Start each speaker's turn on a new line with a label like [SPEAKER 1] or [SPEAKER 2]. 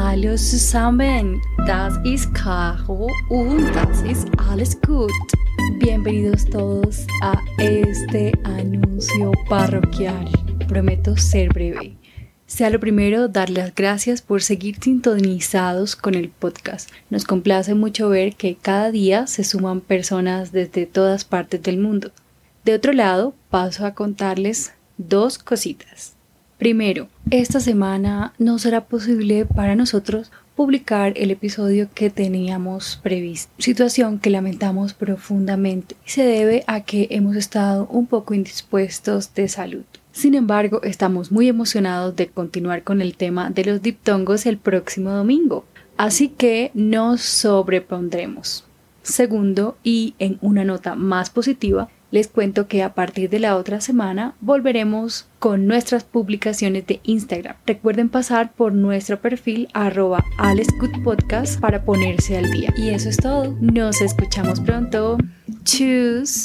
[SPEAKER 1] Hallo zusammen, das ist Caro und das ist alles gut. Bienvenidos todos a este anuncio parroquial. Prometo ser breve. Sea lo primero, dar las gracias por seguir sintonizados con el podcast. Nos complace mucho ver que cada día se suman personas desde todas partes del mundo. De otro lado, paso a contarles dos cositas. Primero, esta semana no será posible para nosotros publicar el episodio que teníamos previsto, situación que lamentamos profundamente y se debe a que hemos estado un poco indispuestos de salud. Sin embargo, estamos muy emocionados de continuar con el tema de los diptongos el próximo domingo, así que nos sobrepondremos. Segundo, y en una nota más positiva, les cuento que a partir de la otra semana volveremos con nuestras publicaciones de Instagram. Recuerden pasar por nuestro perfil arroba Podcast para ponerse al día. Y eso es todo. Nos escuchamos pronto. Tschüss.